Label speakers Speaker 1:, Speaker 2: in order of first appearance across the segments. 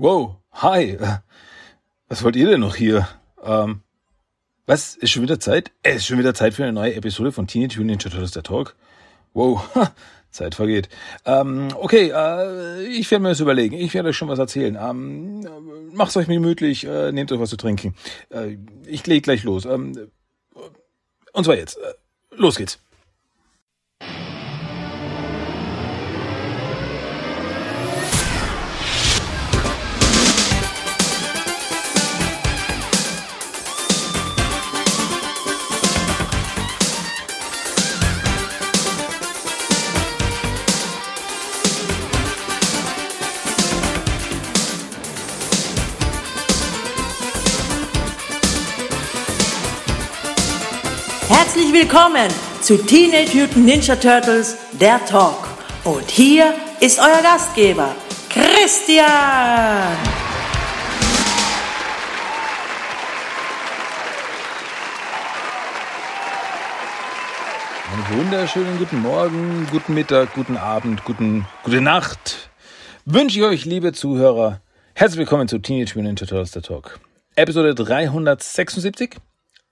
Speaker 1: Wow, hi. Was wollt ihr denn noch hier? Ähm, was? Ist schon wieder Zeit? Es ist schon wieder Zeit für eine neue Episode von Teenage Mutant Ninja Turtles der Talk. Wow, Zeit vergeht. Ähm, okay, äh, ich werde mir das überlegen. Ich werde euch schon was erzählen. Ähm, macht's euch gemütlich, äh, nehmt euch was zu trinken. Äh, ich leg gleich los. Ähm, und zwar jetzt. Äh, los geht's.
Speaker 2: Willkommen zu Teenage Mutant Ninja Turtles, der Talk. Und hier ist euer Gastgeber, Christian.
Speaker 1: Einen wunderschönen guten Morgen, guten Mittag, guten Abend, guten, gute Nacht. Wünsche ich euch, liebe Zuhörer, herzlich willkommen zu Teenage Mutant Ninja Turtles, der Talk. Episode 376.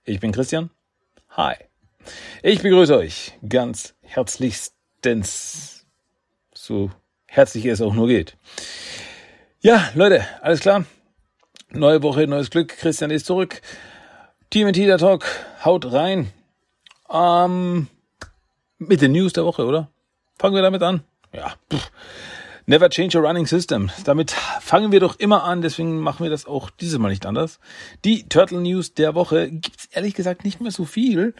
Speaker 1: Ich bin Christian. Hi. Ich begrüße euch ganz herzlichstens, so herzlich es auch nur geht. Ja, Leute, alles klar. Neue Woche, neues Glück. Christian ist zurück. Team der Talk, haut rein. Ähm, mit den News der Woche, oder? Fangen wir damit an. Ja, pff. Never change a running system. Damit fangen wir doch immer an, deswegen machen wir das auch dieses Mal nicht anders. Die Turtle News der Woche gibt's ehrlich gesagt nicht mehr so viel.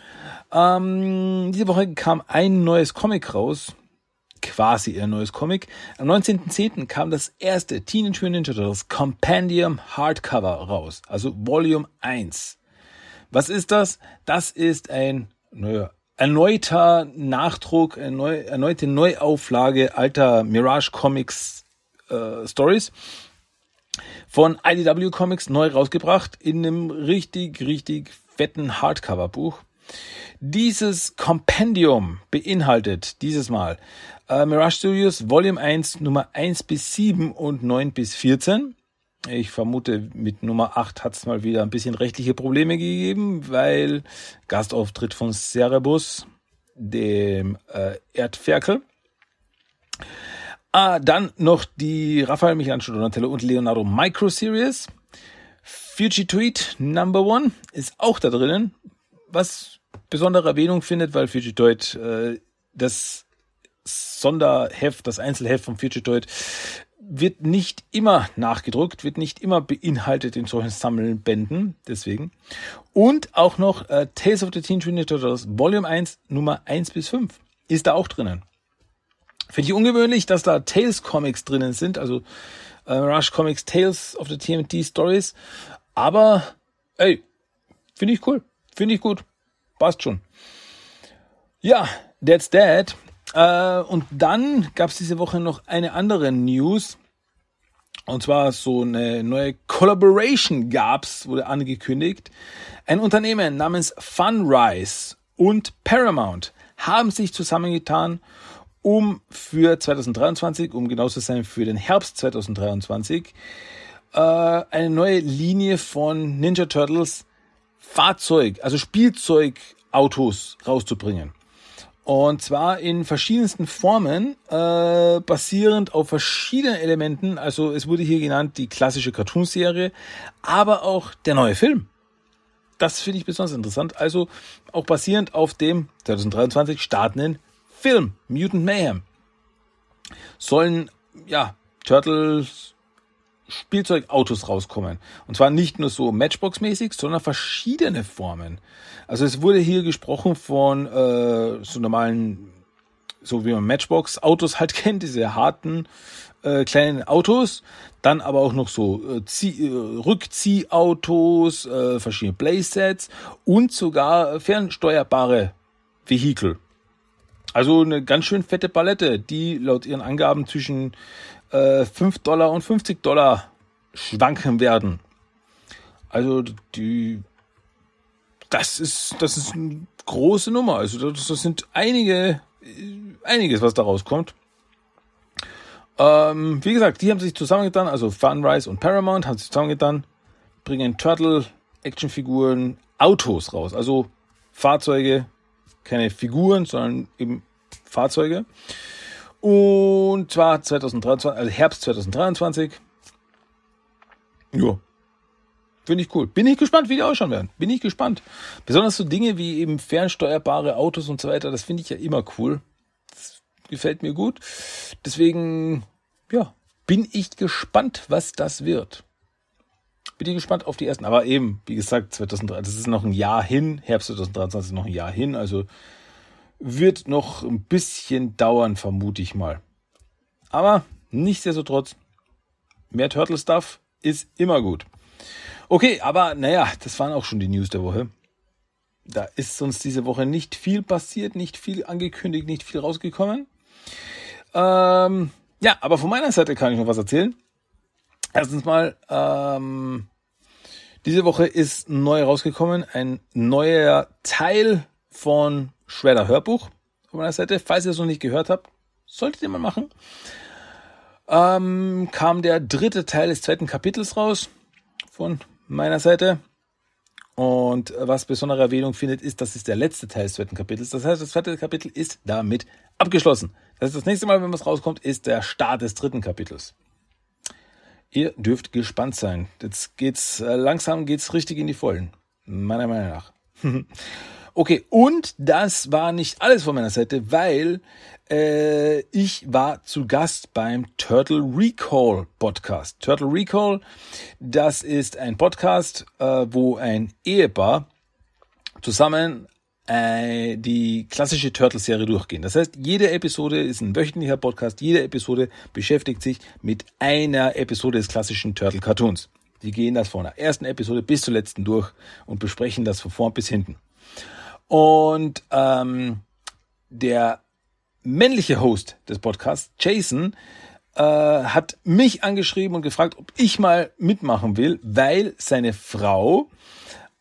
Speaker 1: Ähm, diese Woche kam ein neues Comic raus. Quasi ein neues Comic. Am 19.10. kam das erste Teenage Mutant Ninja Turtles Compendium Hardcover raus. Also Volume 1. Was ist das? Das ist ein, naja, erneuter Nachdruck, erneu, erneute Neuauflage alter Mirage Comics äh, Stories von IDW Comics neu rausgebracht in einem richtig, richtig fetten Hardcover-Buch. Dieses Kompendium beinhaltet dieses Mal äh, Mirage Studios Volume 1 Nummer 1 bis 7 und 9 bis 14 ich vermute, mit Nummer 8 hat es mal wieder ein bisschen rechtliche Probleme gegeben, weil Gastauftritt von Cerebus, dem äh, Erdferkel. Ah, dann noch die Raphael Michelangelo Donatello und Leonardo Micro Series. Fugitoid Number One ist auch da drinnen, was besondere Erwähnung findet, weil Fugitoid äh, das Sonderheft, das Einzelheft vom Fugitoid wird nicht immer nachgedruckt, wird nicht immer beinhaltet in solchen Sammelbänden, deswegen. Und auch noch äh, Tales of the Teen Mutant Turtles Volume 1, Nummer 1 bis 5 ist da auch drinnen. Finde ich ungewöhnlich, dass da Tales Comics drinnen sind, also äh, Rush Comics Tales of the TMT Stories. Aber, ey, finde ich cool, finde ich gut, passt schon. Ja, that's that. Äh, und dann gab es diese Woche noch eine andere News. Und zwar so eine neue Collaboration gab's, wurde angekündigt. Ein Unternehmen namens Funrise und Paramount haben sich zusammengetan, um für 2023, um genau zu sein, für den Herbst 2023, äh, eine neue Linie von Ninja Turtles Fahrzeug, also Spielzeugautos rauszubringen. Und zwar in verschiedensten Formen, äh, basierend auf verschiedenen Elementen. Also es wurde hier genannt die klassische Cartoonserie, aber auch der neue Film. Das finde ich besonders interessant. Also auch basierend auf dem 2023 startenden Film Mutant Mayhem sollen ja Turtles Spielzeugautos rauskommen. Und zwar nicht nur so Matchbox-mäßig, sondern verschiedene Formen. Also es wurde hier gesprochen von äh, so normalen, so wie man Matchbox-Autos halt kennt, diese harten äh, kleinen Autos. Dann aber auch noch so äh, äh, Rückziehautos, äh, verschiedene Playsets und sogar fernsteuerbare Vehikel. Also eine ganz schön fette Palette, die laut ihren Angaben zwischen äh, 5 Dollar und 50 Dollar schwanken werden. Also die, das ist, das ist eine große Nummer. Also das, das sind einige, einiges, was da rauskommt. Ähm, wie gesagt, die haben sich zusammengetan, also Funrise und Paramount haben sich zusammengetan, bringen Turtle Actionfiguren, Autos raus, also Fahrzeuge, keine Figuren, sondern eben Fahrzeuge. Und zwar 2023, also Herbst 2023. Ja. Finde ich cool. Bin ich gespannt, wie die ausschauen werden. Bin ich gespannt. Besonders so Dinge wie eben fernsteuerbare Autos und so weiter, das finde ich ja immer cool. Das gefällt mir gut. Deswegen, ja, bin ich gespannt, was das wird. Bin ich gespannt auf die ersten. Aber eben, wie gesagt, 2003, das ist noch ein Jahr hin. Herbst 2023 ist noch ein Jahr hin. Also wird noch ein bisschen dauern, vermute ich mal. Aber nichtsdestotrotz, mehr Turtle Stuff ist immer gut. Okay, aber naja, das waren auch schon die News der Woche. Da ist sonst diese Woche nicht viel passiert, nicht viel angekündigt, nicht viel rausgekommen. Ähm, ja, aber von meiner Seite kann ich noch was erzählen. Erstens mal, ähm, diese Woche ist neu rausgekommen, ein neuer Teil von Shredder Hörbuch von meiner Seite. Falls ihr es noch nicht gehört habt, solltet ihr mal machen. Ähm, kam der dritte Teil des zweiten Kapitels raus von meiner Seite. Und was besondere Erwähnung findet, ist, das ist der letzte Teil des zweiten Kapitels. Das heißt, das zweite Kapitel ist damit abgeschlossen. Das heißt, das nächste Mal, wenn was rauskommt, ist der Start des dritten Kapitels. Ihr dürft gespannt sein. Jetzt geht's äh, langsam geht's richtig in die Vollen. Meiner Meinung nach. Okay, und das war nicht alles von meiner Seite, weil äh, ich war zu Gast beim Turtle Recall Podcast. Turtle Recall, das ist ein Podcast, äh, wo ein Ehepaar zusammen äh, die klassische Turtle-Serie durchgehen. Das heißt, jede Episode ist ein wöchentlicher Podcast, jede Episode beschäftigt sich mit einer Episode des klassischen Turtle-Cartoons. Die gehen das von der ersten Episode bis zur letzten durch und besprechen das von vorn bis hinten. Und ähm, der männliche Host des Podcasts, Jason, äh, hat mich angeschrieben und gefragt, ob ich mal mitmachen will, weil seine Frau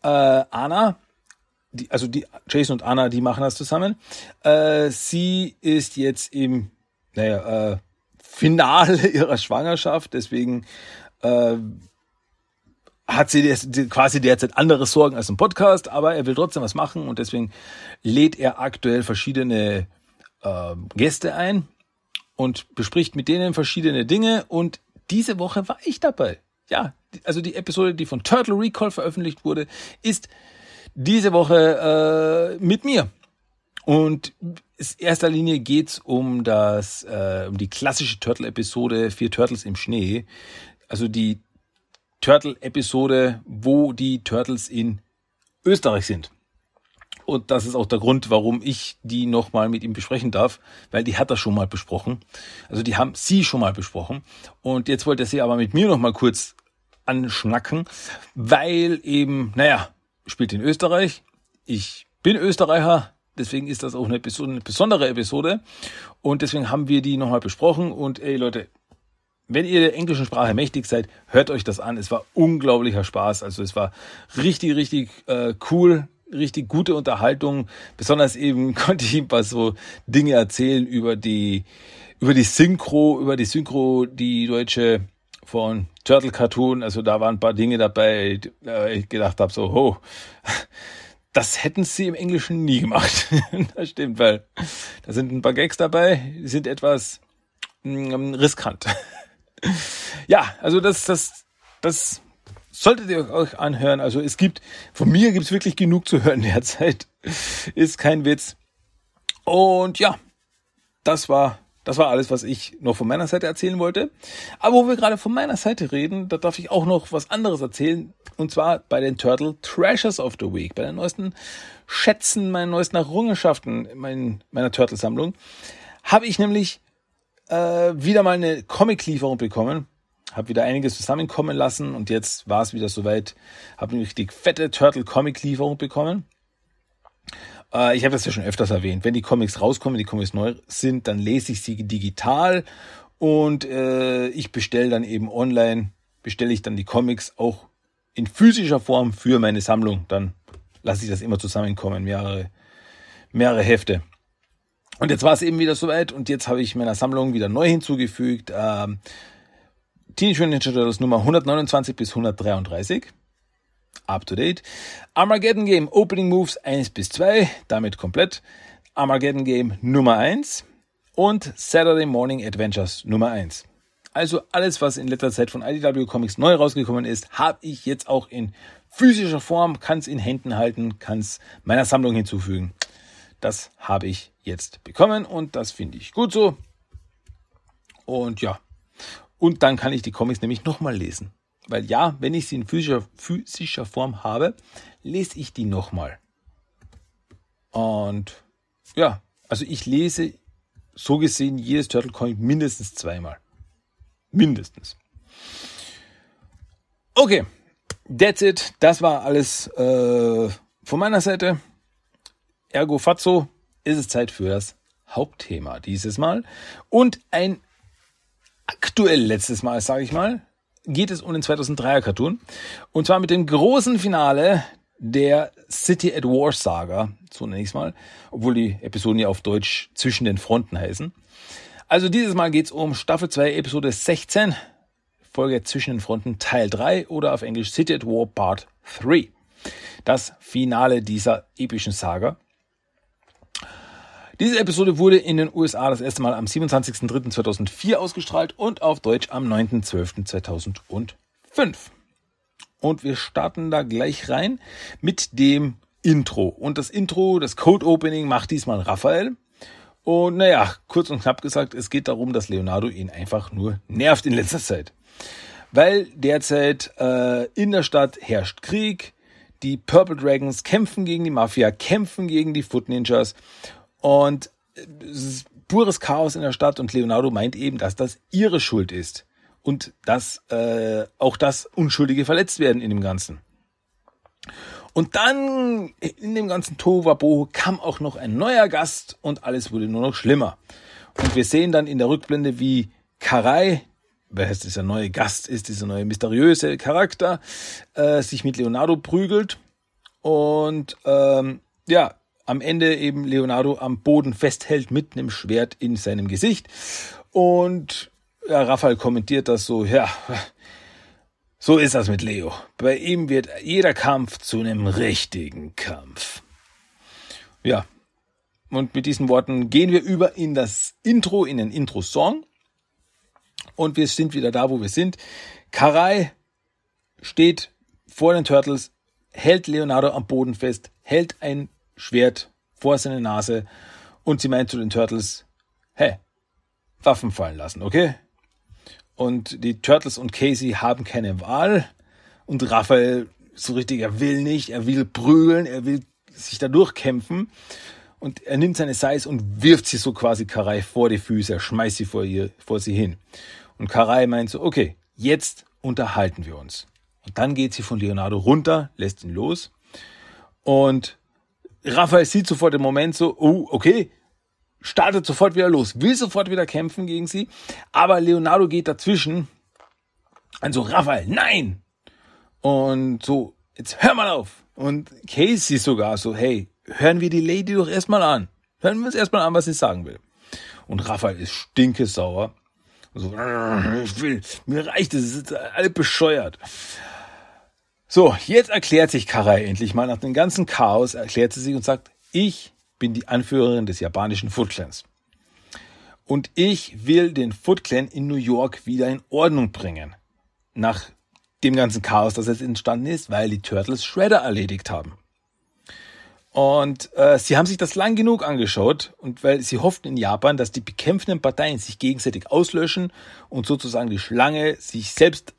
Speaker 1: äh, Anna, die, also die Jason und Anna, die machen das zusammen. Äh, sie ist jetzt im naja, äh, Finale ihrer Schwangerschaft, deswegen äh, hat sie quasi derzeit andere Sorgen als ein Podcast, aber er will trotzdem was machen und deswegen lädt er aktuell verschiedene äh, Gäste ein und bespricht mit denen verschiedene Dinge und diese Woche war ich dabei. Ja, also die Episode, die von Turtle Recall veröffentlicht wurde, ist diese Woche äh, mit mir. Und in erster Linie geht's um das, äh, um die klassische Turtle-Episode Vier Turtles im Schnee. Also die Turtle-Episode, wo die Turtles in Österreich sind. Und das ist auch der Grund, warum ich die nochmal mit ihm besprechen darf, weil die hat er schon mal besprochen. Also die haben sie schon mal besprochen. Und jetzt wollte er sie aber mit mir nochmal kurz anschnacken, weil eben, naja, spielt in Österreich. Ich bin Österreicher, deswegen ist das auch eine, besondere Episode. Und deswegen haben wir die nochmal besprochen. Und ey Leute, wenn ihr der englischen Sprache mächtig seid, hört euch das an. Es war unglaublicher Spaß. Also es war richtig, richtig äh, cool, richtig gute Unterhaltung. Besonders eben konnte ich ihm ein paar so Dinge erzählen über die, über die Synchro, über die Synchro, die deutsche von Turtle Cartoon. Also da waren ein paar Dinge dabei, äh, ich gedacht habe so, oh, das hätten sie im Englischen nie gemacht. das stimmt, weil da sind ein paar Gags dabei, die sind etwas mm, riskant. Ja, also das, das, das solltet ihr euch anhören. Also es gibt, von mir gibt es wirklich genug zu hören derzeit. Ist kein Witz. Und ja, das war, das war alles, was ich noch von meiner Seite erzählen wollte. Aber wo wir gerade von meiner Seite reden, da darf ich auch noch was anderes erzählen. Und zwar bei den Turtle Treasures of the Week, bei den neuesten Schätzen, meinen neuesten Errungenschaften meiner Turtle-Sammlung, habe ich nämlich äh, wieder mal eine Comic-Lieferung bekommen. Habe wieder einiges zusammenkommen lassen und jetzt war es wieder soweit. Habe eine richtig fette Turtle-Comic-Lieferung bekommen. Äh, ich habe das ja schon öfters erwähnt. Wenn die Comics rauskommen, die Comics neu sind, dann lese ich sie digital und äh, ich bestelle dann eben online, bestelle ich dann die Comics auch in physischer Form für meine Sammlung. Dann lasse ich das immer zusammenkommen, mehrere, mehrere Hefte. Und jetzt war es eben wieder soweit und jetzt habe ich meiner Sammlung wieder neu hinzugefügt. Ähm, Teenage Mutant Ninja Turtles Nummer 129 bis 133. Up to date. Armageddon Game Opening Moves 1 bis 2, damit komplett. Armageddon Game Nummer 1 und Saturday Morning Adventures Nummer 1. Also alles, was in letzter Zeit von IDW Comics neu rausgekommen ist, habe ich jetzt auch in physischer Form, kann es in Händen halten, kann es meiner Sammlung hinzufügen. Das habe ich jetzt bekommen und das finde ich gut so. Und ja, und dann kann ich die Comics nämlich nochmal lesen. Weil ja, wenn ich sie in physischer, physischer Form habe, lese ich die nochmal. Und ja, also ich lese so gesehen jedes Turtle Comic mindestens zweimal. Mindestens. Okay, that's it. Das war alles äh, von meiner Seite. Ergo Fazzo ist es Zeit für das Hauptthema dieses Mal. Und ein aktuell letztes Mal, sage ich mal, geht es um den 2003er Cartoon. Und zwar mit dem großen Finale der City at War Saga, so nenne ich es mal, obwohl die Episoden ja auf Deutsch zwischen den Fronten heißen. Also dieses Mal geht es um Staffel 2, Episode 16, Folge zwischen den Fronten Teil 3 oder auf Englisch City at War Part 3. Das Finale dieser epischen Saga. Diese Episode wurde in den USA das erste Mal am 27.03.2004 ausgestrahlt und auf Deutsch am 9.12.2005. Und wir starten da gleich rein mit dem Intro. Und das Intro, das Code Opening macht diesmal Raphael. Und naja, kurz und knapp gesagt, es geht darum, dass Leonardo ihn einfach nur nervt in letzter Zeit. Weil derzeit äh, in der Stadt herrscht Krieg, die Purple Dragons kämpfen gegen die Mafia, kämpfen gegen die Foot Ninjas und es ist pures Chaos in der Stadt und Leonardo meint eben, dass das ihre Schuld ist und dass äh, auch das Unschuldige verletzt werden in dem Ganzen. Und dann in dem ganzen Tohuwabohu kam auch noch ein neuer Gast und alles wurde nur noch schlimmer. Und wir sehen dann in der Rückblende, wie Karai, wer heißt dieser neue Gast ist, dieser neue mysteriöse Charakter, äh, sich mit Leonardo prügelt. Und ähm, ja, am Ende eben Leonardo am Boden festhält mit einem Schwert in seinem Gesicht. Und ja, Raphael kommentiert das so, ja, so ist das mit Leo. Bei ihm wird jeder Kampf zu einem richtigen Kampf. Ja, und mit diesen Worten gehen wir über in das Intro, in den Intro-Song. Und wir sind wieder da, wo wir sind. Karai steht vor den Turtles, hält Leonardo am Boden fest, hält ein Schwert vor seine Nase und sie meint zu den Turtles, hey, Waffen fallen lassen, okay? Und die Turtles und Casey haben keine Wahl und Raphael so richtig, er will nicht, er will prügeln, er will sich da durchkämpfen und er nimmt seine Seis und wirft sie so quasi Karai vor die Füße, er schmeißt sie vor ihr, vor sie hin. Und Karai meint so, okay, jetzt unterhalten wir uns. Und dann geht sie von Leonardo runter, lässt ihn los und Raphael sieht sofort im Moment so, oh, okay, startet sofort wieder los, will sofort wieder kämpfen gegen sie, aber Leonardo geht dazwischen. Also Raphael, nein! Und so, jetzt hör mal auf. Und Casey sogar so, hey, hören wir die Lady doch erstmal an. Hören wir uns erstmal an, was sie sagen will. Und Raphael ist stinkesauer. So, ich will, mir reicht es, es ist alle bescheuert. So, jetzt erklärt sich Karai endlich mal nach dem ganzen Chaos, erklärt sie sich und sagt, ich bin die Anführerin des japanischen Foot Clans. Und ich will den Foot Clan in New York wieder in Ordnung bringen. Nach dem ganzen Chaos, das jetzt entstanden ist, weil die Turtles Shredder erledigt haben. Und äh, sie haben sich das lang genug angeschaut und weil sie hofften in Japan, dass die bekämpfenden Parteien sich gegenseitig auslöschen und sozusagen die Schlange sich selbst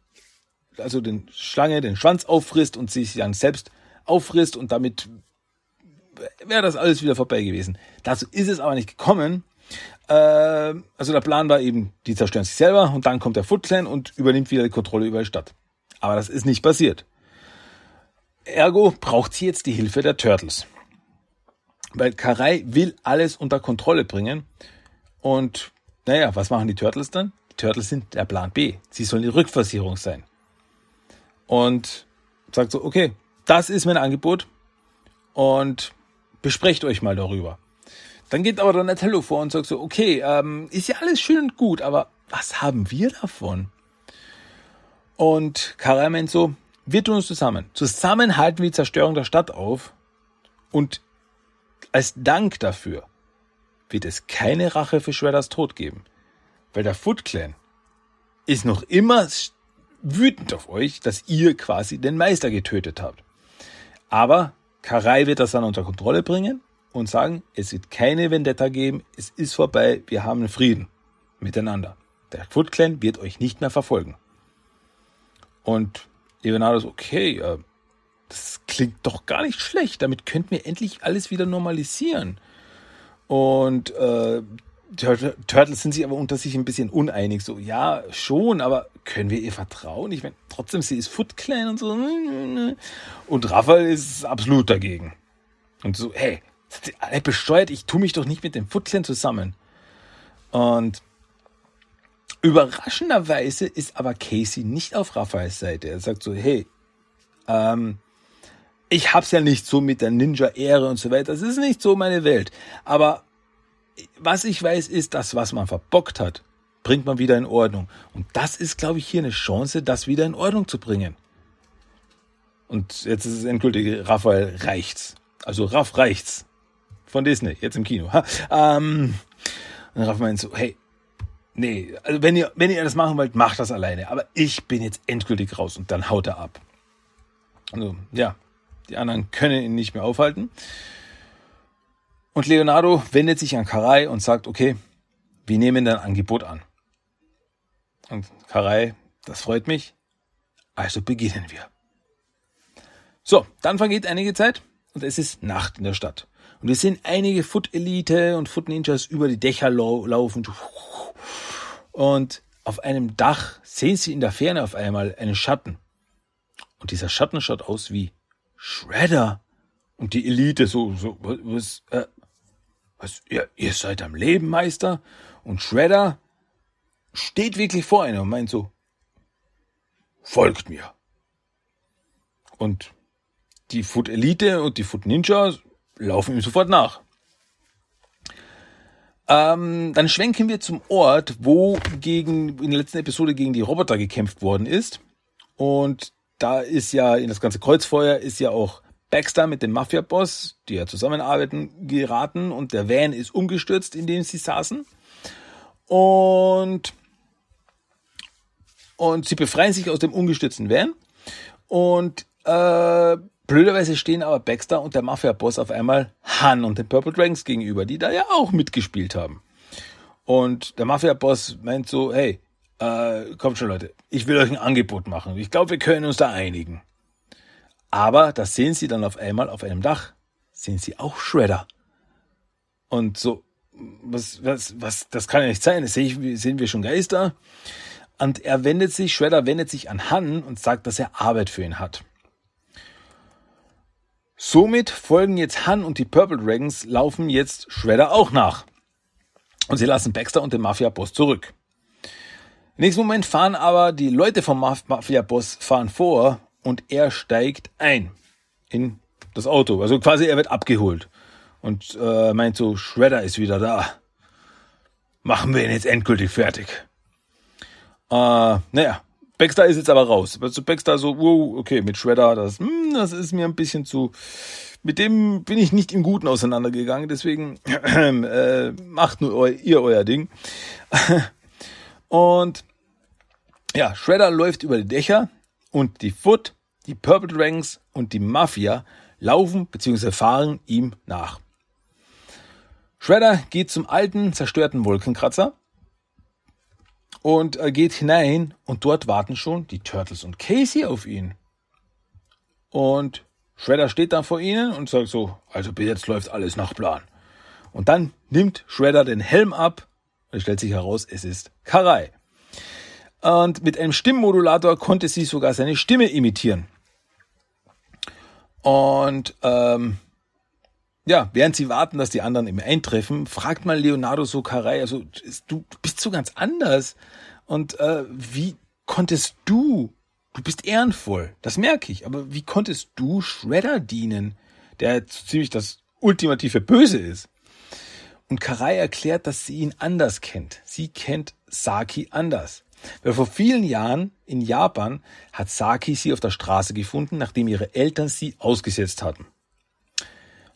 Speaker 1: also den Schlange den Schwanz auffrisst und sich dann selbst auffrisst und damit wäre das alles wieder vorbei gewesen. Dazu ist es aber nicht gekommen. Äh, also der Plan war eben, die zerstören sich selber und dann kommt der Foot Clan und übernimmt wieder die Kontrolle über die Stadt. Aber das ist nicht passiert. Ergo braucht sie jetzt die Hilfe der Turtles. Weil Karai will alles unter Kontrolle bringen. Und naja, was machen die Turtles dann? Die Turtles sind der Plan B. Sie sollen die Rückversicherung sein und sagt so, okay, das ist mein Angebot und besprecht euch mal darüber. dann geht aber Donatello vor und sagt so, okay, ähm, ist ja alles schön und gut, aber was haben wir davon? Und Karai meint so, wir tun uns zusammen. Zusammen halten wir die Zerstörung der Stadt auf und als Dank dafür wird es keine Rache für Shredders Tod geben. Weil der Foot Clan ist noch immer wütend auf euch, dass ihr quasi den Meister getötet habt. Aber Karai wird das dann unter Kontrolle bringen und sagen, es wird keine Vendetta geben, es ist vorbei, wir haben Frieden miteinander. Der Foot Clan wird euch nicht mehr verfolgen. Und Leonardo ist okay, äh, das klingt doch gar nicht schlecht, damit könnten wir endlich alles wieder normalisieren. Und äh, Turtles sind sich aber unter sich ein bisschen uneinig. So, ja, schon, aber können wir ihr vertrauen? Ich meine, trotzdem, sie ist Foot Clan und so. Und Raphael ist absolut dagegen. Und so, hey, alle besteuert, ich tue mich doch nicht mit dem Foot Clan zusammen. Und überraschenderweise ist aber Casey nicht auf Raphaels Seite. Er sagt so, hey, ähm, ich hab's ja nicht so mit der Ninja-Ehre und so weiter. Das ist nicht so meine Welt. Aber was ich weiß, ist, dass was man verbockt hat, bringt man wieder in Ordnung. Und das ist, glaube ich, hier eine Chance, das wieder in Ordnung zu bringen. Und jetzt ist es endgültig, Raphael reicht's. Also Raff reicht's. Von Disney, jetzt im Kino. Ähm, und Raff meint so, hey, nee, also wenn ihr, wenn ihr das machen wollt, macht das alleine. Aber ich bin jetzt endgültig raus und dann haut er ab. Also, ja, die anderen können ihn nicht mehr aufhalten. Und Leonardo wendet sich an Karai und sagt, okay, wir nehmen dein Angebot an. Und Karai, das freut mich. Also beginnen wir. So, dann vergeht einige Zeit und es ist Nacht in der Stadt. Und wir sehen einige Foot-Elite und Foot-Ninjas über die Dächer laufen. Und auf einem Dach sehen sie in der Ferne auf einmal einen Schatten. Und dieser Schatten schaut aus wie Shredder. Und die Elite so, so, was, äh, was, ihr, ihr seid am Leben, Meister? Und Shredder steht wirklich vor einem und meint so, folgt mir. Und die Foot Elite und die Foot Ninja laufen ihm sofort nach. Ähm, dann schwenken wir zum Ort, wo gegen, in der letzten Episode gegen die Roboter gekämpft worden ist. Und da ist ja in das ganze Kreuzfeuer ist ja auch Baxter mit dem Mafia-Boss, die ja zusammenarbeiten, geraten und der Van ist umgestürzt, in dem sie saßen. Und, und sie befreien sich aus dem umgestürzten Van. Und äh, blöderweise stehen aber Baxter und der Mafia-Boss auf einmal Han und den Purple Dragons gegenüber, die da ja auch mitgespielt haben. Und der Mafia-Boss meint so, hey, äh, kommt schon Leute, ich will euch ein Angebot machen. Ich glaube, wir können uns da einigen. Aber das sehen sie dann auf einmal auf einem Dach, sehen sie auch Shredder. Und so, was, was, was, das kann ja nicht sein, das sehen wir schon Geister. Und er wendet sich, Shredder wendet sich an Han und sagt, dass er Arbeit für ihn hat. Somit folgen jetzt Han und die Purple Dragons laufen jetzt Shredder auch nach. Und sie lassen Baxter und den Mafia-Boss zurück. Im nächsten Moment fahren aber die Leute vom Mafia-Boss fahren vor und er steigt ein in das Auto. Also quasi er wird abgeholt und äh, meint so, Shredder ist wieder da. Machen wir ihn jetzt endgültig fertig. Äh, naja, Baxter ist jetzt aber raus. Also Baxter so, wow, okay, mit Shredder, das, hm, das ist mir ein bisschen zu. Mit dem bin ich nicht im Guten auseinandergegangen, deswegen äh, macht nur eu, ihr euer Ding. und ja, Shredder läuft über die Dächer und die Foot die Purple Dragons und die Mafia laufen bzw. fahren ihm nach. Shredder geht zum alten, zerstörten Wolkenkratzer und geht hinein und dort warten schon die Turtles und Casey auf ihn. Und Shredder steht dann vor ihnen und sagt so, also bis jetzt läuft alles nach Plan. Und dann nimmt Shredder den Helm ab und stellt sich heraus, es ist Karai. Und mit einem Stimmmodulator konnte sie sogar seine Stimme imitieren. Und ähm, ja, während sie warten, dass die anderen eben eintreffen, fragt mal Leonardo so Karai, also du bist so ganz anders. Und äh, wie konntest du, du bist ehrenvoll, das merke ich, aber wie konntest du Shredder dienen, der ziemlich das ultimative Böse ist? Und Karai erklärt, dass sie ihn anders kennt. Sie kennt Saki anders. Weil vor vielen Jahren in Japan hat Saki sie auf der Straße gefunden, nachdem ihre Eltern sie ausgesetzt hatten.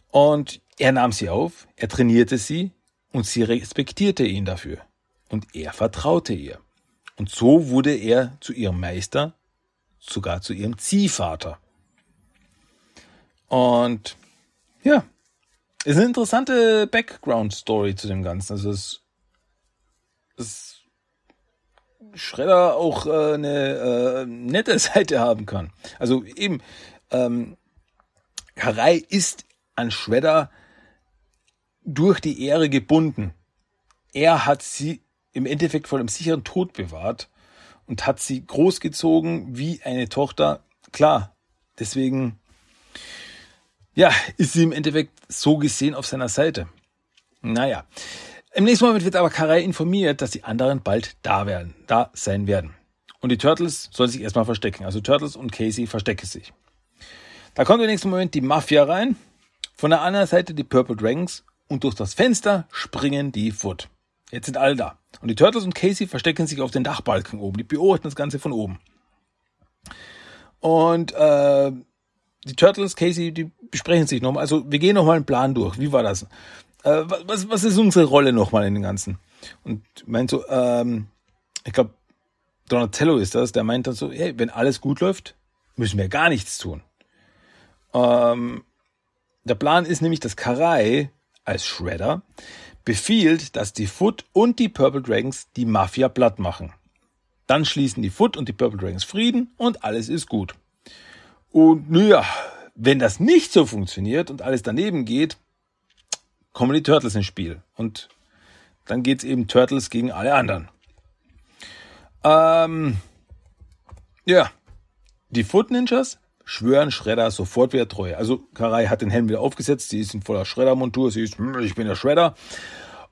Speaker 1: Und er nahm sie auf, er trainierte sie und sie respektierte ihn dafür. Und er vertraute ihr. Und so wurde er zu ihrem Meister, sogar zu ihrem Ziehvater. Und ja, ist eine interessante Background-Story zu dem Ganzen. Also es, es Schredder auch äh, eine äh, nette Seite haben kann. Also eben, ähm, Harai ist an Shredder durch die Ehre gebunden. Er hat sie im Endeffekt vor dem sicheren Tod bewahrt und hat sie großgezogen wie eine Tochter. Klar, deswegen, ja, ist sie im Endeffekt so gesehen auf seiner Seite. Naja, im nächsten Moment wird aber Karai informiert, dass die anderen bald da werden, da sein werden. Und die Turtles sollen sich erstmal verstecken. Also Turtles und Casey verstecken sich. Da kommt im nächsten Moment die Mafia rein, von der anderen Seite die Purple Dragons und durch das Fenster springen die Foot. Jetzt sind alle da. Und die Turtles und Casey verstecken sich auf den Dachbalken oben. Die beobachten das Ganze von oben. Und äh, die Turtles, Casey, die besprechen sich nochmal. Also wir gehen nochmal einen Plan durch. Wie war das? Äh, was, was ist unsere Rolle nochmal in dem Ganzen? Und meint so, ähm, ich glaube, Donatello ist das, der meint dann so, hey, wenn alles gut läuft, müssen wir gar nichts tun. Ähm, der Plan ist nämlich, dass Karai als Shredder befiehlt, dass die Foot und die Purple Dragons die Mafia platt machen. Dann schließen die Foot und die Purple Dragons Frieden und alles ist gut. Und naja, wenn das nicht so funktioniert und alles daneben geht, kommen die Turtles ins Spiel. Und dann geht's eben Turtles gegen alle anderen. Ähm, ja, die Foot Ninjas schwören Shredder sofort wieder treu. Also Karai hat den Helm wieder aufgesetzt, sie ist in voller Shredder-Montur, sie ist, hm, ich bin der Shredder.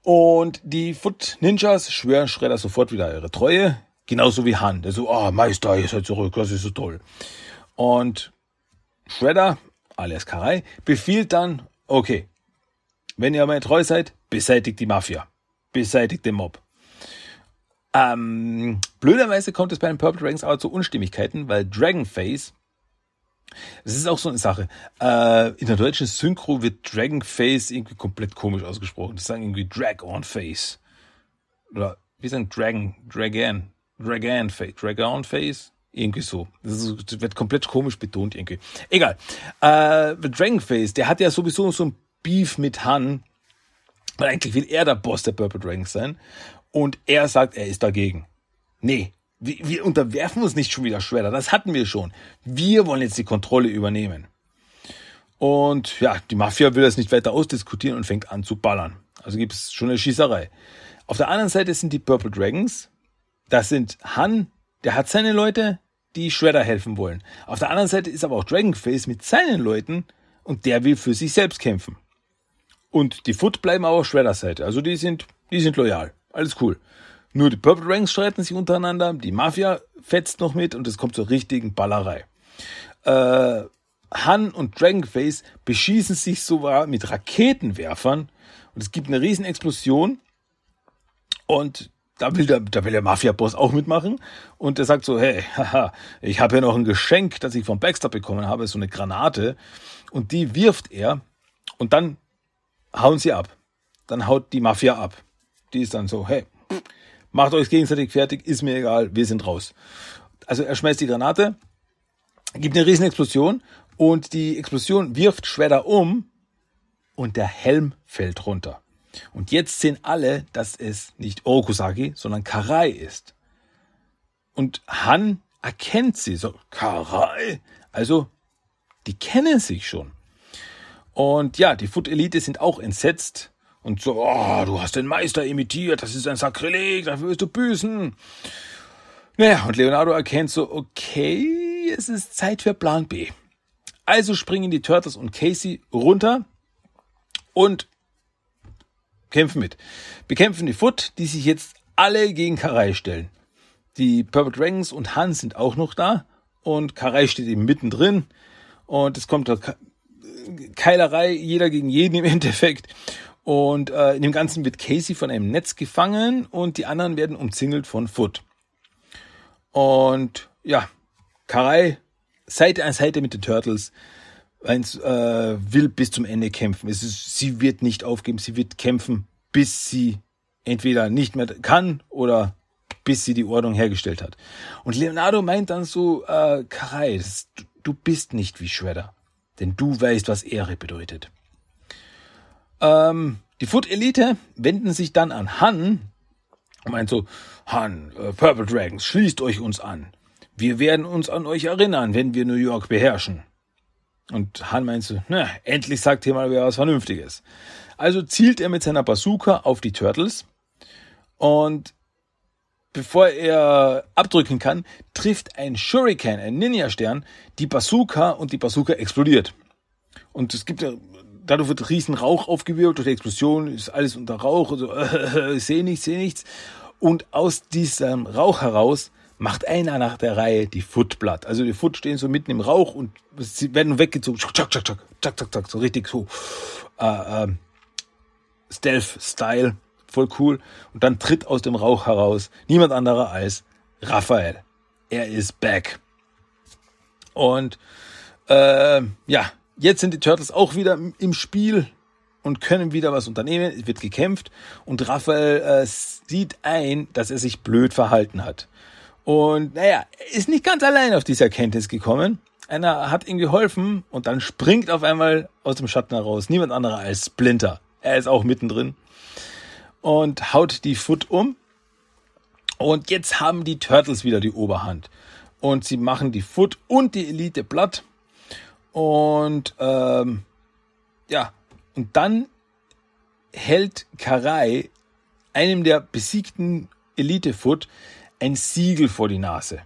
Speaker 1: Und die Foot Ninjas schwören Shredder sofort wieder ihre Treue, genauso wie Han. Der so, ah, oh, Meister, ihr seid zurück, das ist so toll. Und Shredder, alias Karai, befiehlt dann, okay, wenn ihr mir treu seid, beseitigt die Mafia. Beseitigt den Mob. Ähm, blöderweise kommt es bei den Purple Dragons aber zu Unstimmigkeiten, weil Dragonface, das ist auch so eine Sache, äh, in der deutschen Synchro wird Dragonface irgendwie komplett komisch ausgesprochen. Die sagen irgendwie Drag-on Face. Oder, wie sagen Dragon, Dragon, Dragon Face, Dragon Face? Irgendwie so. Das, das, wird komplett komisch betont irgendwie. Egal. Äh, Dragonface, der hat ja sowieso so ein Beef mit Han, weil eigentlich will er der Boss der Purple Dragons sein. Und er sagt, er ist dagegen. Nee, wir, wir unterwerfen uns nicht schon wieder Shredder. Das hatten wir schon. Wir wollen jetzt die Kontrolle übernehmen. Und ja, die Mafia will das nicht weiter ausdiskutieren und fängt an zu ballern. Also gibt es schon eine Schießerei. Auf der anderen Seite sind die Purple Dragons. Das sind Han, der hat seine Leute, die Shredder helfen wollen. Auf der anderen Seite ist aber auch Dragonface mit seinen Leuten und der will für sich selbst kämpfen. Und die Foot bleiben aber auf Shredders Seite. Also die sind, die sind loyal. Alles cool. Nur die Purple Ranks streiten sich untereinander, die Mafia fetzt noch mit und es kommt zur richtigen Ballerei. Äh, Han und Dragonface beschießen sich sogar mit Raketenwerfern und es gibt eine riesen Explosion und da will der, da will der Mafia-Boss auch mitmachen und der sagt so, hey, haha, ich habe hier noch ein Geschenk, das ich vom Baxter bekommen habe, so eine Granate und die wirft er und dann hauen sie ab. Dann haut die Mafia ab. Die ist dann so, hey, macht euch gegenseitig fertig, ist mir egal, wir sind raus. Also er schmeißt die Granate, gibt eine riesen Explosion und die Explosion wirft Shredder um und der Helm fällt runter. Und jetzt sehen alle, dass es nicht Orokusaki, sondern Karai ist. Und Han erkennt sie so, Karai. Also, die kennen sich schon. Und ja, die Foot Elite sind auch entsetzt und so, oh, du hast den Meister imitiert, das ist ein Sakrileg, dafür wirst du büßen. Naja, und Leonardo erkennt so, okay, es ist Zeit für Plan B. Also springen die Turtles und Casey runter und kämpfen mit. Bekämpfen die Foot, die sich jetzt alle gegen Karai stellen. Die Purple Dragons und Hans sind auch noch da und Karai steht eben mittendrin und es kommt Keilerei, jeder gegen jeden im Endeffekt. Und äh, in dem Ganzen wird Casey von einem Netz gefangen und die anderen werden umzingelt von Foot. Und ja, Karai Seite an Seite mit den Turtles eins, äh, will bis zum Ende kämpfen. Es ist, sie wird nicht aufgeben, sie wird kämpfen, bis sie entweder nicht mehr kann oder bis sie die Ordnung hergestellt hat. Und Leonardo meint dann so, äh, Karai, du bist nicht wie Shredder, denn du weißt, was Ehre bedeutet. Ähm, die Foot Elite wenden sich dann an Han und meint so, Han, äh, Purple Dragons, schließt euch uns an. Wir werden uns an euch erinnern, wenn wir New York beherrschen. Und Han meint so, na, endlich sagt hier mal wer was Vernünftiges. Also zielt er mit seiner Bazooka auf die Turtles und bevor er abdrücken kann, trifft ein Shuriken, ein Ninja-Stern, die Bazooka und die Bazooka explodiert. Und es gibt dadurch wird riesen Rauch aufgewirbelt durch die Explosion, ist alles unter Rauch, also äh, ich sehe nichts, sehe nichts. Und aus diesem Rauch heraus macht einer nach der Reihe die Footblatt. Also die Foot stehen so mitten im Rauch und sie werden weggezogen, tschak, tschak, tschak, tschak, tschak, tschak, so richtig so äh, äh, Stealth-Style, voll cool. Und dann tritt aus dem Rauch heraus niemand anderer als Raphael. Er ist back. Und äh, ja, Jetzt sind die Turtles auch wieder im Spiel und können wieder was unternehmen. Es wird gekämpft und Raphael äh, sieht ein, dass er sich blöd verhalten hat. Und naja, er ist nicht ganz allein auf diese Erkenntnis gekommen. Einer hat ihm geholfen und dann springt auf einmal aus dem Schatten heraus niemand anderer als Splinter. Er ist auch mittendrin und haut die Foot um. Und jetzt haben die Turtles wieder die Oberhand. Und sie machen die Foot und die Elite platt und ähm, ja, und dann hält Karai einem der besiegten Elite-Foot ein Siegel vor die Nase.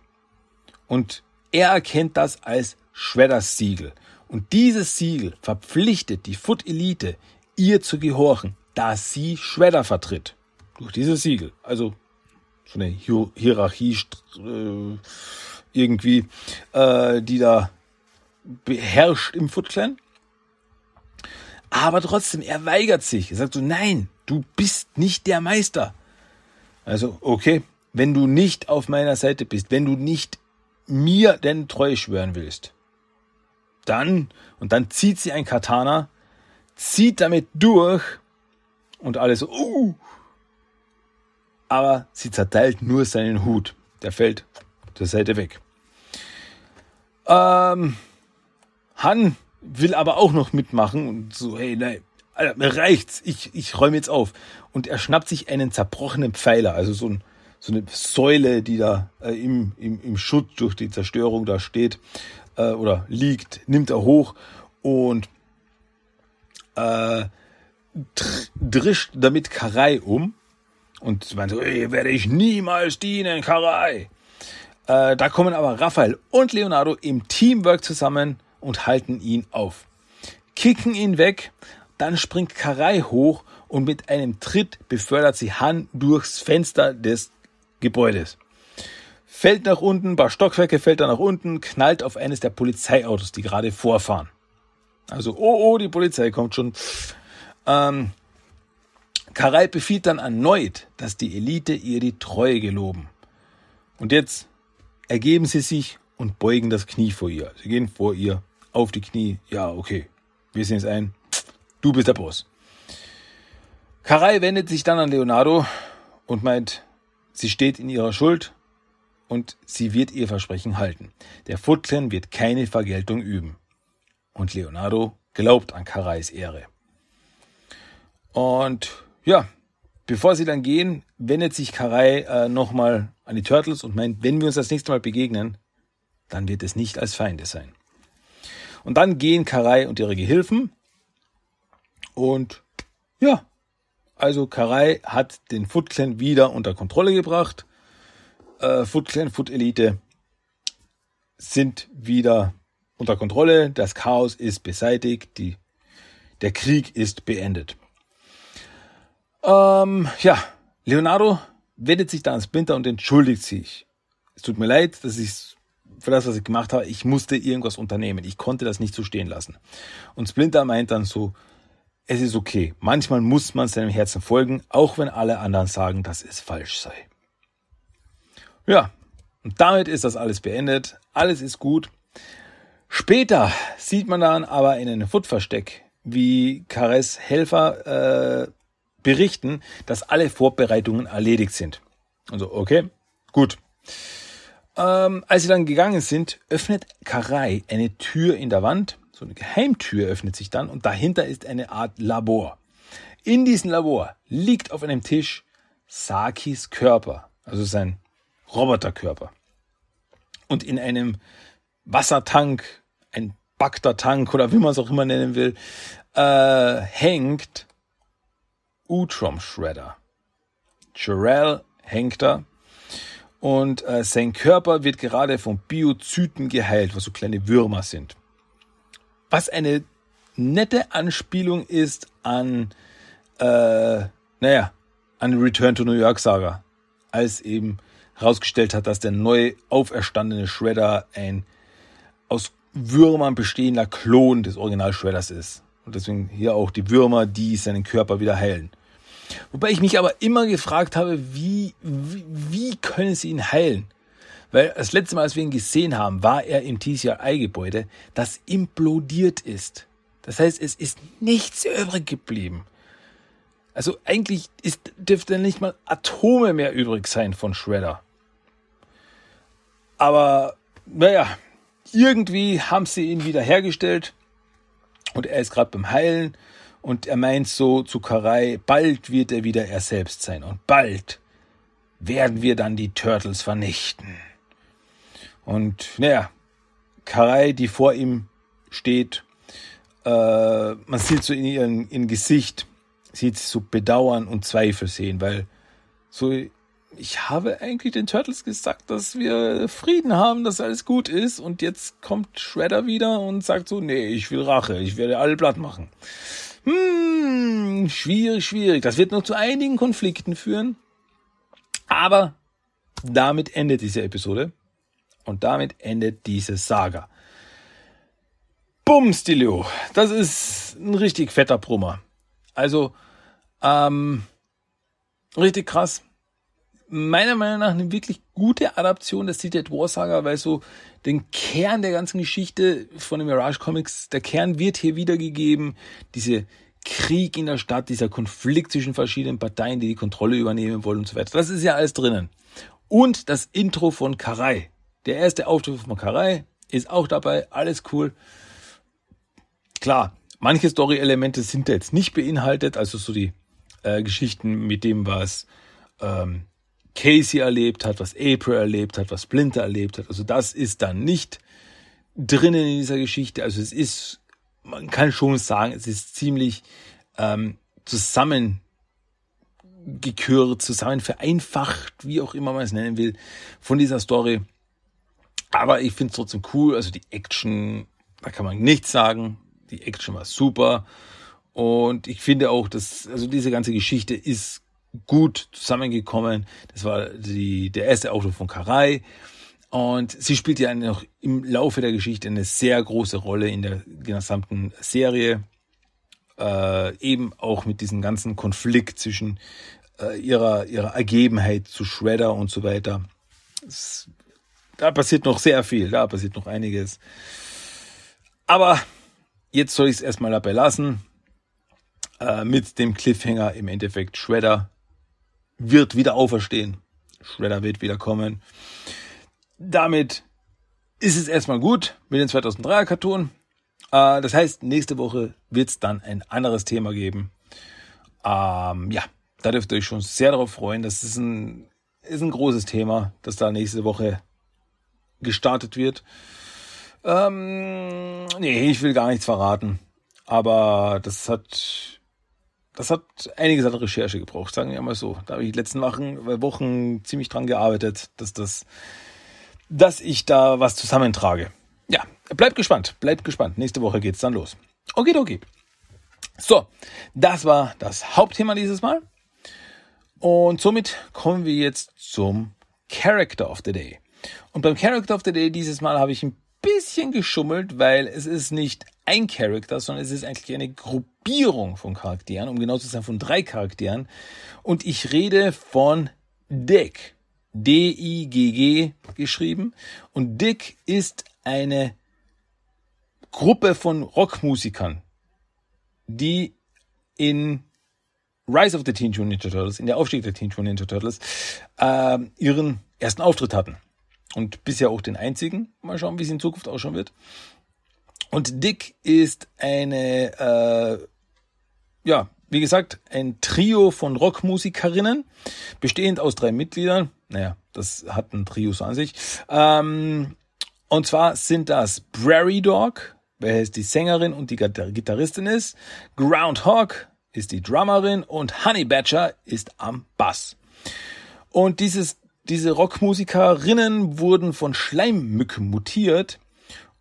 Speaker 1: Und er erkennt das als Shredders Siegel. Und dieses Siegel verpflichtet die Foot Elite, ihr zu gehorchen, da sie Shredder vertritt. Durch dieses Siegel. Also so eine Hierarchie äh, irgendwie, äh, die da beherrscht im Foot Clan. Aber trotzdem, er weigert sich. Er sagt so, nein, du bist nicht der Meister. Also, okay, wenn du nicht auf meiner Seite bist, wenn du nicht mir denn treu schwören willst, dann, und dann zieht sie ein Katana, zieht damit durch und alles so, uh, aber sie zerteilt nur seinen Hut. Der fällt zur Seite weg. Ähm, Han will aber auch noch mitmachen und so, hey, nein, Alter, mir reicht's, ich, ich räume jetzt auf. Und er schnappt sich einen zerbrochenen Pfeiler, also so, ein, so eine Säule, die da äh, im, im, im Schutt durch die Zerstörung da steht äh, oder liegt, nimmt er hoch und äh, drischt damit Karai um. Und meint so, ey, werde ich niemals dienen, Karai. Äh, da kommen aber Raphael und Leonardo im Teamwork zusammen und halten ihn auf. Kicken ihn weg, dann springt Karai hoch und mit einem Tritt befördert sie Han durchs Fenster des Gebäudes. Fällt nach unten, paar Stockwerke fällt er nach unten, knallt auf eines der Polizeiautos, die gerade vorfahren. Also, oh, oh, die Polizei kommt schon. Ähm, Karai befiehlt dann erneut, dass die Elite ihr die Treue geloben. Und jetzt ergeben sie sich und beugen das Knie vor ihr. Sie gehen vor ihr auf die Knie. Ja, okay. Wir sehen es ein. Du bist der Boss. Karai wendet sich dann an Leonardo und meint, sie steht in ihrer Schuld und sie wird ihr Versprechen halten. Der Foot Clan wird keine Vergeltung üben. Und Leonardo glaubt an Karais Ehre. Und ja, bevor sie dann gehen, wendet sich Karai äh, nochmal an die Turtles und meint, wenn wir uns das nächste Mal begegnen, dann wird es nicht als Feinde sein. Und dann gehen Karai und ihre Gehilfen. Und ja, also Karai hat den Foot Clan wieder unter Kontrolle gebracht. Äh, Foot Clan, Foot Elite sind wieder unter Kontrolle. Das Chaos ist beseitigt. Die, der Krieg ist beendet. Ähm, ja, Leonardo wendet sich da ans Splinter und entschuldigt sich. Es tut mir leid, dass ich für das, was ich gemacht habe, ich musste irgendwas unternehmen. Ich konnte das nicht so stehen lassen. Und Splinter meint dann so, es ist okay. Manchmal muss man seinem Herzen folgen, auch wenn alle anderen sagen, dass es falsch sei. Ja, und damit ist das alles beendet. Alles ist gut. Später sieht man dann aber in einem Futversteck, wie Kares Helfer äh, berichten, dass alle Vorbereitungen erledigt sind. Also, okay, gut. Ähm, als sie dann gegangen sind, öffnet Karai eine Tür in der Wand. So eine Geheimtür öffnet sich dann und dahinter ist eine Art Labor. In diesem Labor liegt auf einem Tisch Sakis Körper, also sein Roboterkörper. Und in einem Wassertank, ein Bagdad-Tank oder wie man es auch immer nennen will, äh, hängt Utrom Shredder. Jarell hängt da und äh, sein Körper wird gerade von Biozyten geheilt, was so kleine Würmer sind. Was eine nette Anspielung ist an, äh, naja, an Return to New York Saga, als eben herausgestellt hat, dass der neu auferstandene Shredder ein aus Würmern bestehender Klon des Original Shredders ist. Und deswegen hier auch die Würmer, die seinen Körper wieder heilen. Wobei ich mich aber immer gefragt habe, wie, wie, wie können sie ihn heilen? Weil das letzte Mal, als wir ihn gesehen haben, war er im TCI-Gebäude, das implodiert ist. Das heißt, es ist nichts übrig geblieben. Also eigentlich ist, dürfte nicht mal Atome mehr übrig sein von Shredder. Aber naja, irgendwie haben sie ihn wieder hergestellt und er ist gerade beim Heilen und er meint so zu Karai, bald wird er wieder er selbst sein und bald werden wir dann die Turtles vernichten. Und naja, Karai, die vor ihm steht, äh, man sieht so in ihrem Gesicht, sieht sie so Bedauern und Zweifel sehen, weil so ich habe eigentlich den Turtles gesagt, dass wir Frieden haben, dass alles gut ist und jetzt kommt Shredder wieder und sagt so, nee, ich will Rache, ich werde alle platt machen. Hm, schwierig, schwierig. Das wird noch zu einigen Konflikten führen. Aber damit endet diese Episode und damit endet diese Saga. Bums, Stilio. Das ist ein richtig fetter Brummer. Also, ähm, richtig krass meiner Meinung nach eine wirklich gute Adaption der at War Saga, weil so den Kern der ganzen Geschichte von den Mirage Comics, der Kern wird hier wiedergegeben. Diese Krieg in der Stadt, dieser Konflikt zwischen verschiedenen Parteien, die die Kontrolle übernehmen wollen und so weiter. Das ist ja alles drinnen. Und das Intro von Karai. Der erste Auftritt von Karai ist auch dabei. Alles cool. Klar, manche Story-Elemente sind jetzt nicht beinhaltet, also so die äh, Geschichten mit dem, was ähm, Casey erlebt hat, was April erlebt hat, was Splinter erlebt hat. Also das ist dann nicht drinnen in dieser Geschichte. Also es ist, man kann schon sagen, es ist ziemlich ähm, zusammengekürt, zusammen vereinfacht, wie auch immer man es nennen will, von dieser Story. Aber ich finde es trotzdem cool. Also die Action, da kann man nichts sagen. Die Action war super. Und ich finde auch, dass, also diese ganze Geschichte ist gut zusammengekommen. Das war die, der erste Auto von Karai. Und sie spielt ja noch im Laufe der Geschichte eine sehr große Rolle in der gesamten Serie. Äh, eben auch mit diesem ganzen Konflikt zwischen äh, ihrer, ihrer Ergebenheit zu Shredder und so weiter. Es, da passiert noch sehr viel, da passiert noch einiges. Aber jetzt soll ich es erstmal dabei lassen. Äh, mit dem Cliffhanger im Endeffekt Shredder wird wieder auferstehen. Shredder wird wieder kommen. Damit ist es erstmal gut mit den 2003er Cartoon. Äh, das heißt, nächste Woche wird es dann ein anderes Thema geben. Ähm, ja, da dürft ihr euch schon sehr darauf freuen. Das ist ein, ist ein großes Thema, das da nächste Woche gestartet wird. Ähm, nee, ich will gar nichts verraten. Aber das hat das hat einiges an Recherche gebraucht, sagen wir mal so. Da habe ich die letzten Wochen, Wochen ziemlich dran gearbeitet, dass das, dass ich da was zusammentrage. Ja, bleibt gespannt, bleibt gespannt. Nächste Woche geht's dann los. Okay, okay. So, das war das Hauptthema dieses Mal. Und somit kommen wir jetzt zum Character of the Day. Und beim Character of the Day dieses Mal habe ich ein bisschen geschummelt, weil es ist nicht ein Charakter, sondern es ist eigentlich eine Gruppierung von Charakteren, um genau zu sein, von drei Charakteren. Und ich rede von Dick. D-I-G-G geschrieben. Und Dick ist eine Gruppe von Rockmusikern, die in Rise of the Teen Ninja Turtles, in der Aufstieg der Teen Ninja Turtles, äh, ihren ersten Auftritt hatten. Und bisher auch den einzigen. Mal schauen, wie es in Zukunft ausschauen wird. Und Dick ist eine, äh, ja, wie gesagt, ein Trio von Rockmusikerinnen, bestehend aus drei Mitgliedern. Naja, das hat ein Trio so an sich. Ähm, und zwar sind das Prairie Dog, wer die Sängerin und die Gitarristin ist. Groundhog ist die Drummerin und Honey Badger ist am Bass. Und dieses, diese Rockmusikerinnen wurden von Schleimmücken mutiert.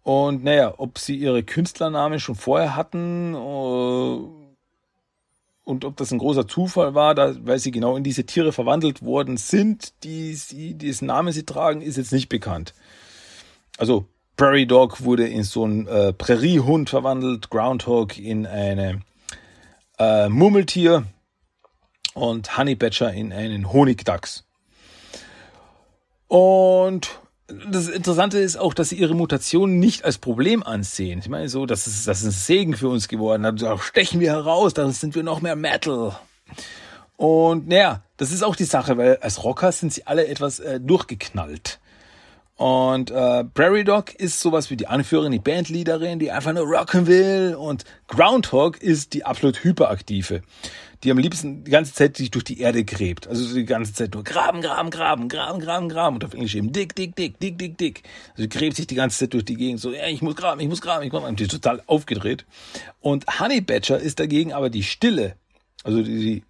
Speaker 1: Und naja, ob sie ihre Künstlernamen schon vorher hatten uh, und ob das ein großer Zufall war, da, weil sie genau in diese Tiere verwandelt worden sind, die sie, diesen Namen sie tragen, ist jetzt nicht bekannt. Also Prairie Dog wurde in so einen äh, Präriehund verwandelt, Groundhog in eine äh, Murmeltier und Honey Badger in einen Honigdachs. Und das Interessante ist auch, dass sie ihre Mutation nicht als Problem ansehen. Ich meine so, das ist, das ist ein Segen für uns geworden. Da stechen wir heraus, dann sind wir noch mehr Metal. Und naja, das ist auch die Sache, weil als Rocker sind sie alle etwas äh, durchgeknallt. Und äh, Prairie Dog ist sowas wie die Anführerin, die Bandleaderin, die einfach nur rocken will. Und Groundhog ist die absolut hyperaktive, die am liebsten die ganze Zeit sich durch die Erde gräbt. Also die ganze Zeit nur graben, graben, graben, graben, graben, graben. Und auf Englisch eben dick, dick, dick, dick, dick, dick. Also die gräbt sich die ganze Zeit durch die Gegend. So, ja, ich muss graben, ich muss graben, ich muss graben. Die ist total aufgedreht. Und Honey Badger ist dagegen aber die Stille. Also die, die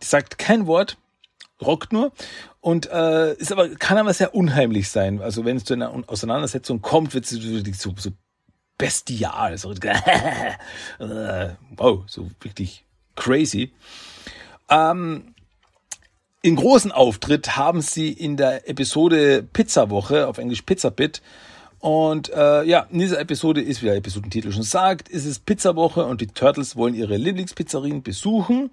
Speaker 1: sagt kein Wort, rockt nur und äh, ist aber kann aber sehr unheimlich sein. Also wenn es zu einer Auseinandersetzung kommt, wird es so, so bestial, so äh, wow, so wirklich crazy. Ähm, in großen Auftritt haben sie in der Episode Pizzawoche, auf Englisch Pizza Pit. Und äh, ja, in dieser Episode ist, wie der Episodentitel schon sagt, ist es Pizzawoche und die Turtles wollen ihre Lieblingspizzerien besuchen.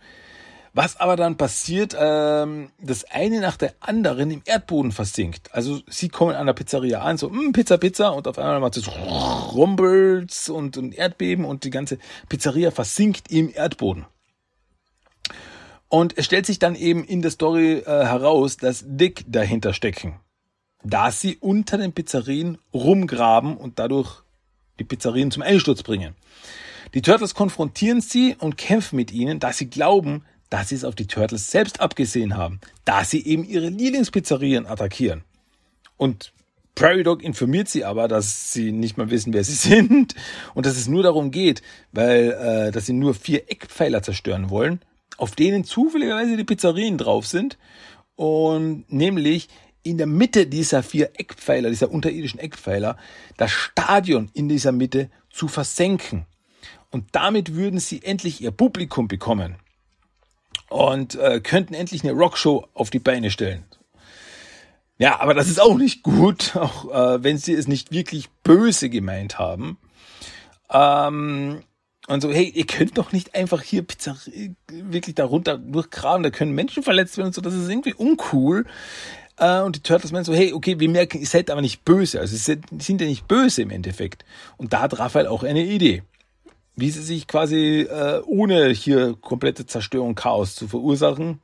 Speaker 1: Was aber dann passiert, ähm, das eine nach der anderen im Erdboden versinkt. Also sie kommen an der Pizzeria an, so mm, Pizza, Pizza und auf einmal macht es Rumbels und, und Erdbeben und die ganze Pizzeria versinkt im Erdboden. Und es stellt sich dann eben in der Story äh, heraus, dass Dick dahinter stecken. Da sie unter den Pizzerien rumgraben und dadurch die Pizzerien zum Einsturz bringen. Die Turtles konfrontieren sie und kämpfen mit ihnen, da sie glauben, dass sie es auf die Turtles selbst abgesehen haben, da sie eben ihre Lieblingspizzerien attackieren. Und Prairie Dog informiert sie aber, dass sie nicht mal wissen, wer sie sind und dass es nur darum geht, weil äh, dass sie nur vier Eckpfeiler zerstören wollen, auf denen zufälligerweise die Pizzerien drauf sind und nämlich in der Mitte dieser vier Eckpfeiler, dieser unterirdischen Eckpfeiler, das Stadion in dieser Mitte zu versenken. Und damit würden sie endlich ihr Publikum bekommen und äh, könnten endlich eine Rockshow auf die Beine stellen. Ja, aber das ist auch nicht gut, auch äh, wenn sie es nicht wirklich böse gemeint haben. Ähm, und so, hey, ihr könnt doch nicht einfach hier Pizzeria wirklich darunter durchgraben, da können Menschen verletzt werden und so, das ist irgendwie uncool. Äh, und die Turtles meinen so, hey, okay, wir merken, ihr seid aber nicht böse, also sie sind ja nicht böse im Endeffekt. Und da hat Raphael auch eine Idee wie sie sich quasi äh, ohne hier komplette Zerstörung, Chaos zu verursachen,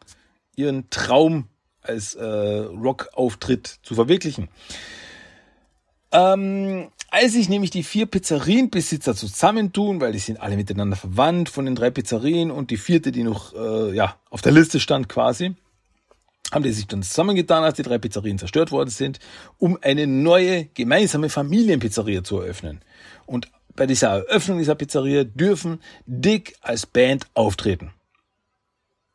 Speaker 1: ihren Traum als äh, Rock-Auftritt zu verwirklichen. Ähm, als sich nämlich die vier Pizzerienbesitzer zusammentun, weil die sind alle miteinander verwandt von den drei Pizzerien und die vierte, die noch äh, ja auf der Liste stand quasi, haben die sich dann zusammengetan, als die drei Pizzerien zerstört worden sind, um eine neue gemeinsame Familienpizzeria zu eröffnen. Und bei dieser Eröffnung dieser Pizzeria dürfen Dick als Band auftreten.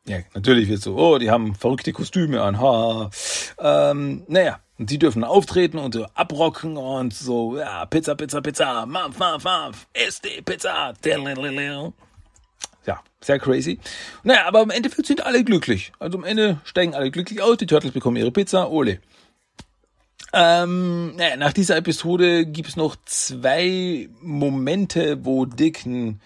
Speaker 1: Ja, natürlich wird so, oh, die haben verrückte Kostüme an, ha. Ähm, naja, und sie dürfen auftreten und so abrocken und so, ja, Pizza, Pizza, Pizza, mampf, mampf, mampf, ist die Pizza. Ja, sehr crazy. Naja, aber im Endeffekt sind alle glücklich. Also am Ende steigen alle glücklich aus, die Turtles bekommen ihre Pizza, ole. Ähm, naja, nach dieser Episode gibt es noch zwei Momente, wo Dick einen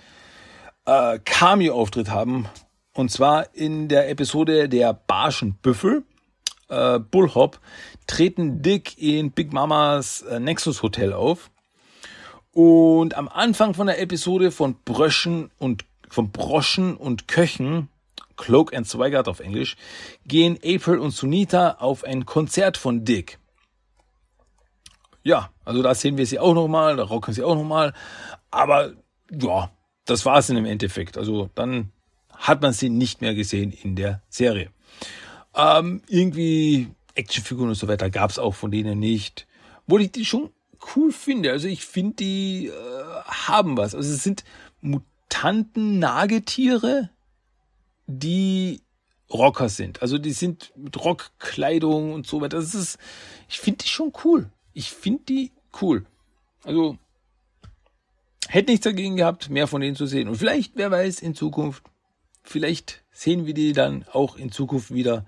Speaker 1: äh, Cameo-Auftritt haben. Und zwar in der Episode der Barschen Büffel, äh, Bullhop, treten Dick in Big Mamas äh, Nexus Hotel auf. Und am Anfang von der Episode von Bröschen und von Broschen und Köchen, Cloak and Swagger auf Englisch, gehen April und Sunita auf ein Konzert von Dick ja, also da sehen wir sie auch nochmal, da rocken sie auch nochmal. Aber ja, das war es im Endeffekt. Also dann hat man sie nicht mehr gesehen in der Serie. Ähm, irgendwie Actionfiguren und so weiter gab es auch von denen nicht. Wo ich die schon cool finde. Also ich finde, die äh, haben was. Also es sind Mutanten-Nagetiere, die Rocker sind. Also die sind mit Rockkleidung und so weiter. Das ist, ich finde die schon cool ich finde die cool. Also hätte nichts dagegen gehabt, mehr von denen zu sehen. Und vielleicht, wer weiß, in Zukunft, vielleicht sehen wir die dann auch in Zukunft wieder.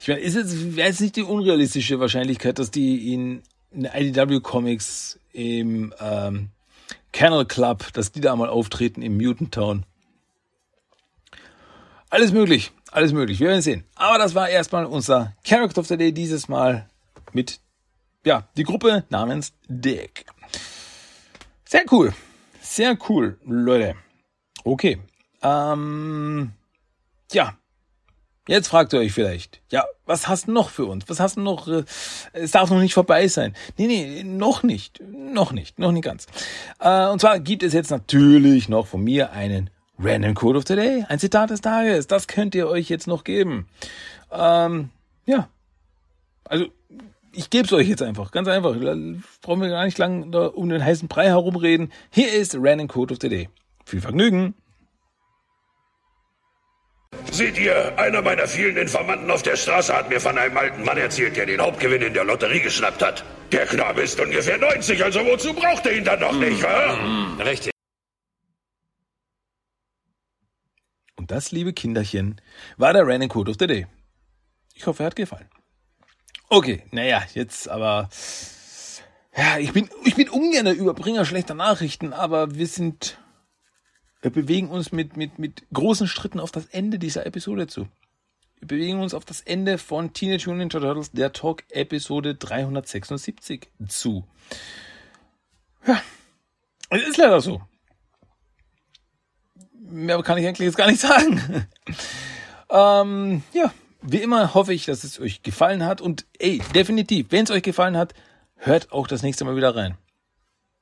Speaker 1: Ich meine, ist jetzt, wäre jetzt nicht die unrealistische Wahrscheinlichkeit, dass die in, in IDW Comics im ähm, Kennel Club, dass die da mal auftreten im Mutant Town. Alles möglich, alles möglich. Wir werden sehen. Aber das war erstmal unser Character of the Day dieses Mal mit ja, die Gruppe namens Dick. Sehr cool. Sehr cool, Leute. Okay. Ähm, ja. Jetzt fragt ihr euch vielleicht, ja, was hast du noch für uns? Was hast du noch? Äh, es darf noch nicht vorbei sein. Nee, nee, noch nicht. Noch nicht. Noch nicht ganz. Äh, und zwar gibt es jetzt natürlich noch von mir einen Random Code of the Day. Ein Zitat des Tages. Das könnt ihr euch jetzt noch geben. Ähm, ja. Also, ich gebe es euch jetzt einfach, ganz einfach. Da brauchen wir gar nicht lang um den heißen Brei herumreden. Hier ist Random Code of the Day. Viel Vergnügen!
Speaker 3: Seht ihr, einer meiner vielen Informanten auf der Straße hat mir von einem alten Mann erzählt, der den Hauptgewinn in der Lotterie geschnappt hat. Der Knabe ist ungefähr 90, also wozu braucht er ihn dann noch nicht, wa?
Speaker 4: Mm, richtig.
Speaker 1: Und das, liebe Kinderchen, war der Random Code of the Day. Ich hoffe, er hat gefallen. Okay, naja, jetzt aber. Ja, ich bin, ich bin ungern der Überbringer schlechter Nachrichten, aber wir sind. Wir bewegen uns mit, mit, mit großen Schritten auf das Ende dieser Episode zu. Wir bewegen uns auf das Ende von Teenage Mutant Ninja Turtles, der Talk Episode 376 zu. Ja, es ist leider so. Mehr kann ich eigentlich jetzt gar nicht sagen. ähm, ja, wie immer hoffe ich, dass es euch gefallen hat und ey, definitiv, wenn es euch gefallen hat, hört auch das nächste Mal wieder rein.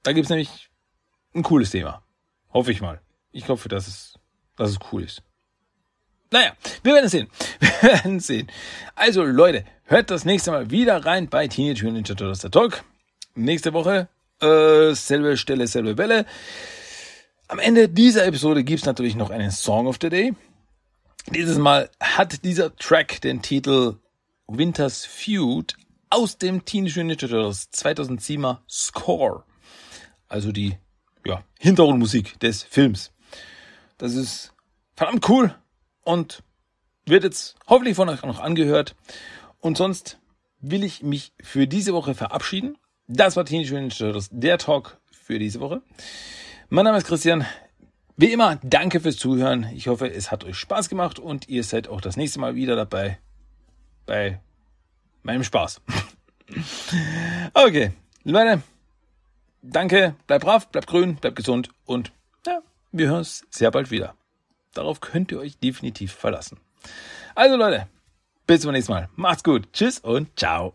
Speaker 1: Da gibt's nämlich ein cooles Thema. Hoffe ich mal. Ich hoffe, dass es, dass es cool ist. Naja, wir werden sehen. Wir werden sehen. Also Leute, hört das nächste Mal wieder rein bei Teenage Mutant Ninja Turtles der Talk. Nächste Woche, äh, selbe Stelle, selbe Welle. Am Ende dieser Episode gibt's natürlich noch einen Song of the Day. Dieses Mal hat dieser Track den Titel Winter's Feud aus dem Teenage Mutant Ninja Turtles 2007er Score. Also die ja, Hintergrundmusik des Films. Das ist verdammt cool und wird jetzt hoffentlich von euch noch angehört. Und sonst will ich mich für diese Woche verabschieden. Das war Teenage Mutant Ninja Turtles, der Talk für diese Woche. Mein Name ist Christian. Wie immer, danke fürs Zuhören. Ich hoffe, es hat euch Spaß gemacht und ihr seid auch das nächste Mal wieder dabei bei meinem Spaß. okay, Leute, danke, bleibt brav, bleibt grün, bleibt gesund und ja, wir hören uns sehr bald wieder. Darauf könnt ihr euch definitiv verlassen. Also Leute, bis zum nächsten Mal. Macht's gut. Tschüss und ciao.